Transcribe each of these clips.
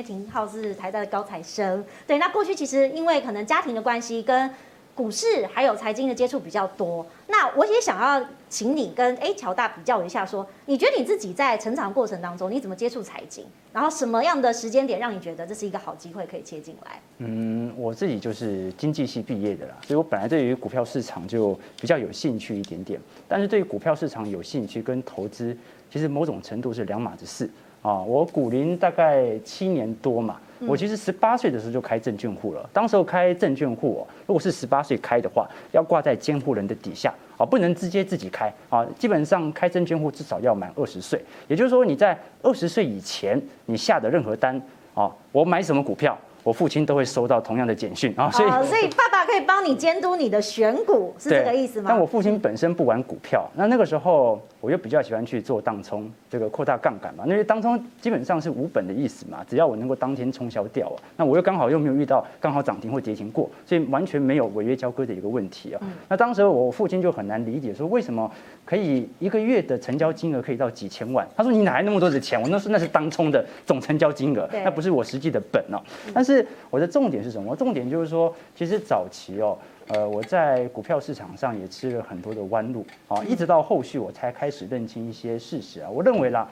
为廷皓是台大的高材生。对，那过去其实因为可能家庭的关系跟股市还有财经的接触比较多，那我也想要请你跟哎乔大比较一下说，说你觉得你自己在成长过程当中，你怎么接触财经？然后什么样的时间点让你觉得这是一个好机会可以切进来？嗯，我自己就是经济系毕业的啦，所以我本来对于股票市场就比较有兴趣一点点。但是对于股票市场有兴趣跟投资，其实某种程度是两码子事啊。我股龄大概七年多嘛。我其实十八岁的时候就开证券户了。当时候开证券户哦，如果是十八岁开的话，要挂在监护人的底下啊，不能直接自己开啊。基本上开证券户至少要满二十岁，也就是说你在二十岁以前，你下的任何单啊，我买什么股票。我父亲都会收到同样的简讯啊，所以所以爸爸可以帮你监督你的选股，是这个意思吗？但我父亲本身不玩股票，那那个时候我又比较喜欢去做当冲，这个扩大杠杆嘛，因为当冲基本上是无本的意思嘛，只要我能够当天冲销掉啊，那我又刚好又没有遇到刚好涨停或跌停过，所以完全没有违约交割的一个问题啊。那当时我父亲就很难理解，说为什么可以一个月的成交金额可以到几千万？他说你哪来那么多的钱？我那是那是当冲的总成交金额，那不是我实际的本哦。但是是我的重点是什么？重点就是说，其实早期哦，呃，我在股票市场上也吃了很多的弯路啊，一直到后续我才开始认清一些事实啊。我认为啦，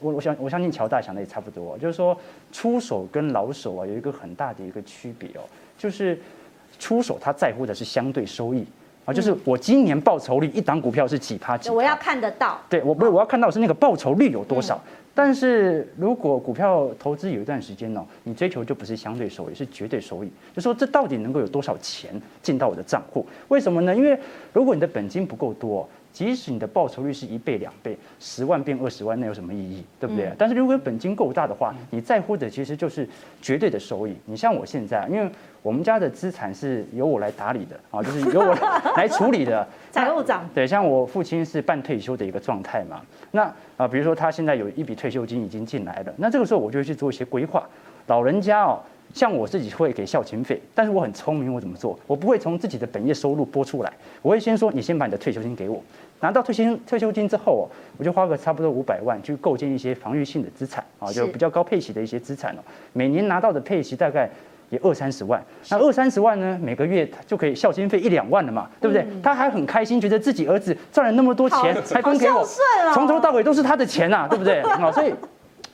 我我相我相信乔大想的也差不多，就是说出手跟老手啊有一个很大的一个区别哦，就是出手他在乎的是相对收益啊，就是我今年报酬率一档股票是几趴几趴，我要看得到，对我不是我要看到是那个报酬率有多少。但是如果股票投资有一段时间呢，你追求就不是相对收益，是绝对收益。就说这到底能够有多少钱进到我的账户？为什么呢？因为如果你的本金不够多，即使你的报酬率是一倍两倍，十万变二十万，那有什么意义？对不对？但是如果本金够大的话，你在乎的其实就是绝对的收益。你像我现在，因为我们家的资产是由我来打理的啊，就是由我 来处理的。财务长对，像我父亲是半退休的一个状态嘛，那。啊，比如说他现在有一笔退休金已经进来了，那这个时候我就会去做一些规划。老人家哦，像我自己会给孝亲费，但是我很聪明，我怎么做？我不会从自己的本业收入拨出来，我会先说你先把你的退休金给我，拿到退休退休金之后哦，我就花个差不多五百万去构建一些防御性的资产啊，就比较高配息的一些资产哦，每年拿到的配息大概。也二三十万，那二三十万呢？每个月他就可以孝心费一两万了嘛，对不对？他还很开心，觉得自己儿子赚了那么多钱，还分给我，从头到尾都是他的钱呐，对不对？好，所以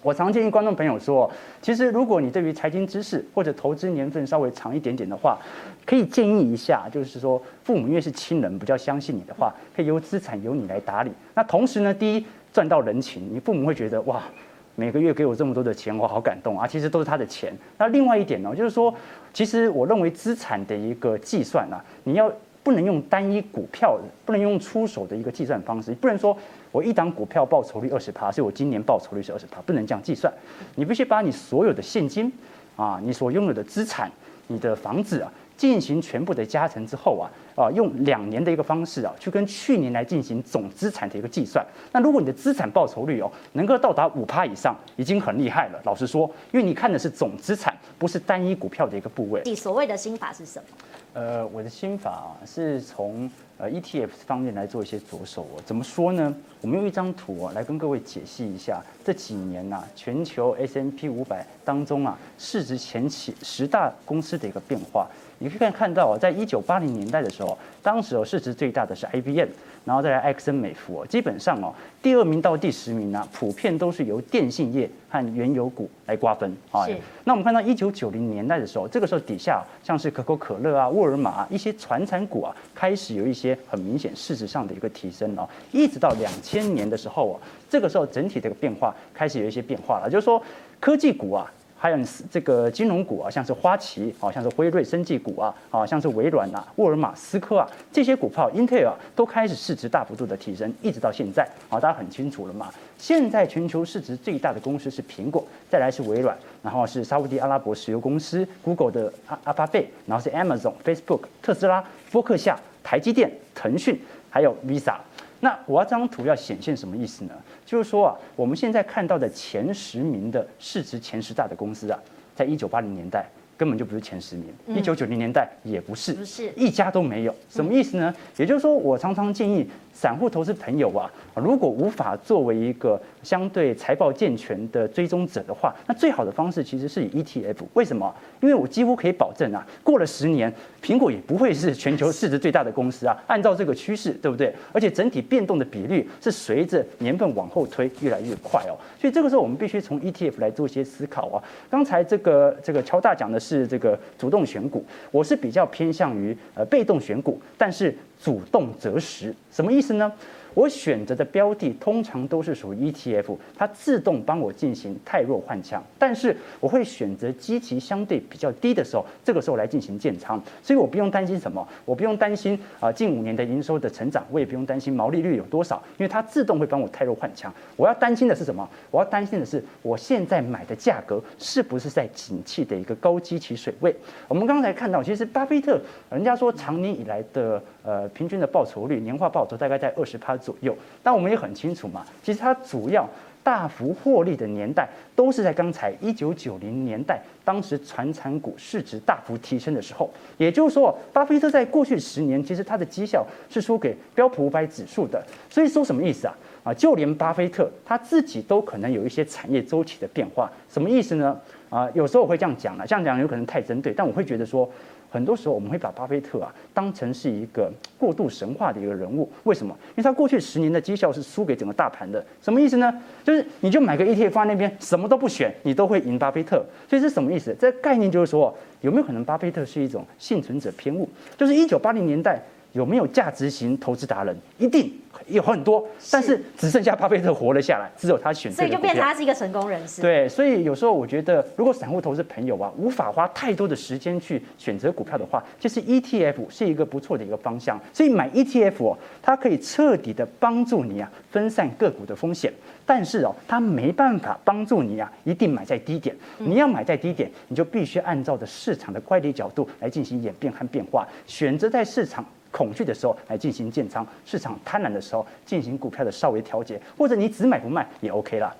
我常建议观众朋友说，其实如果你对于财经知识或者投资年份稍微长一点点的话，可以建议一下，就是说父母因为是亲人，比较相信你的话，可以由资产由你来打理。那同时呢，第一赚到人情，你父母会觉得哇。每个月给我这么多的钱，我好感动啊！其实都是他的钱。那另外一点呢，就是说，其实我认为资产的一个计算啊，你要不能用单一股票，不能用出手的一个计算方式，不能说我一档股票报酬率二十趴，所以我今年报酬率是二十趴，不能这样计算。你必须把你所有的现金啊，你所拥有的资产，你的房子啊。进行全部的加成之后啊，啊，用两年的一个方式啊，去跟去年来进行总资产的一个计算。那如果你的资产报酬率哦能够到达五趴以上，已经很厉害了。老实说，因为你看的是总资产，不是单一股票的一个部位。你所谓的心法是什么？呃，我的心法啊，是从呃 ETF 方面来做一些着手哦。怎么说呢？我们用一张图哦来跟各位解析一下这几年呐，全球 S&P 五百当中啊市值前期十大公司的一个变化。你可以看看到啊，在一九八零年代的时候，当时哦市值最大的是 IBM，然后再来埃克森美孚哦，基本上哦第二名到第十名呢，普遍都是由电信业和原油股来瓜分啊。那我们看到一九九零年代的时候，这个时候底下像是可口可乐啊、沃尔玛啊一些传产股啊，开始有一些很明显市值上的一个提升哦，一直到两千年的时候哦，这个时候整体这个变化开始有一些变化了，就是说科技股啊。还有这个金融股啊，像是花旗啊，像是辉瑞生技股啊，啊，像是微软呐、沃尔玛、思科啊，这些股票，英特尔都开始市值大幅度的提升，一直到现在啊，大家很清楚了嘛。现在全球市值最大的公司是苹果，再来是微软，然后是沙乌地阿拉伯石油公司 Google 的阿阿巴贝，然后是 Amazon、Facebook、特斯拉、波克夏、台积电、腾讯，还有 Visa。那我这张图要显现什么意思呢？就是说啊，我们现在看到的前十名的市值前十大的公司啊，在一九八零年代根本就不是前十名，一九九零年代也不是，不是一家都没有。什么意思呢？也就是说，我常常建议散户投资朋友啊，如果无法作为一个相对财报健全的追踪者的话，那最好的方式其实是以 ETF。为什么？因为我几乎可以保证啊，过了十年，苹果也不会是全球市值最大的公司啊。按照这个趋势，对不对？而且整体变动的比率是随着年份往后推越来越快哦。所以这个时候我们必须从 ETF 来做一些思考啊。刚才这个这个乔大讲的是这个主动选股，我是比较偏向于呃被动选股，但是主动择时，什么意思呢？我选择的标的通常都是属于 ETF，它自动帮我进行汰弱换强，但是我会选择基期相对比较低的时候，这个时候来进行建仓，所以我不用担心什么，我不用担心啊近五年的营收的成长，我也不用担心毛利率有多少，因为它自动会帮我汰弱换强。我要担心的是什么？我要担心的是我现在买的价格是不是在景气的一个高基期水位？我们刚才看到，其实巴菲特人家说长年以来的呃平均的报酬率年化报酬大概在二十趴。左右，但我们也很清楚嘛，其实它主要大幅获利的年代都是在刚才一九九零年代，当时传产股市值大幅提升的时候。也就是说，巴菲特在过去十年，其实他的绩效是输给标普五百指数的。所以说什么意思啊？啊，就连巴菲特他自己都可能有一些产业周期的变化。什么意思呢？啊，有时候我会这样讲了，这样讲有可能太针对，但我会觉得说。很多时候我们会把巴菲特啊当成是一个过度神话的一个人物，为什么？因为他过去十年的绩效是输给整个大盘的，什么意思呢？就是你就买个 ETF 放在那边，什么都不选，你都会赢巴菲特。所以是什么意思？这概念就是说，有没有可能巴菲特是一种幸存者偏误？就是一九八零年代有没有价值型投资达人？一定。有很多，但是只剩下巴菲特活了下来，只有他选择。所以就变成他是一个成功人士。对，所以有时候我觉得，如果散户投资朋友啊，无法花太多的时间去选择股票的话，就是 ETF 是一个不错的一个方向。所以买 ETF 哦，它可以彻底的帮助你啊，分散个股的风险。但是哦，它没办法帮助你啊，一定买在低点。你要买在低点，你就必须按照着市场的乖离角度来进行演变和变化，选择在市场。恐惧的时候来进行建仓，市场贪婪的时候进行股票的稍微调节，或者你只买不卖也 OK 啦。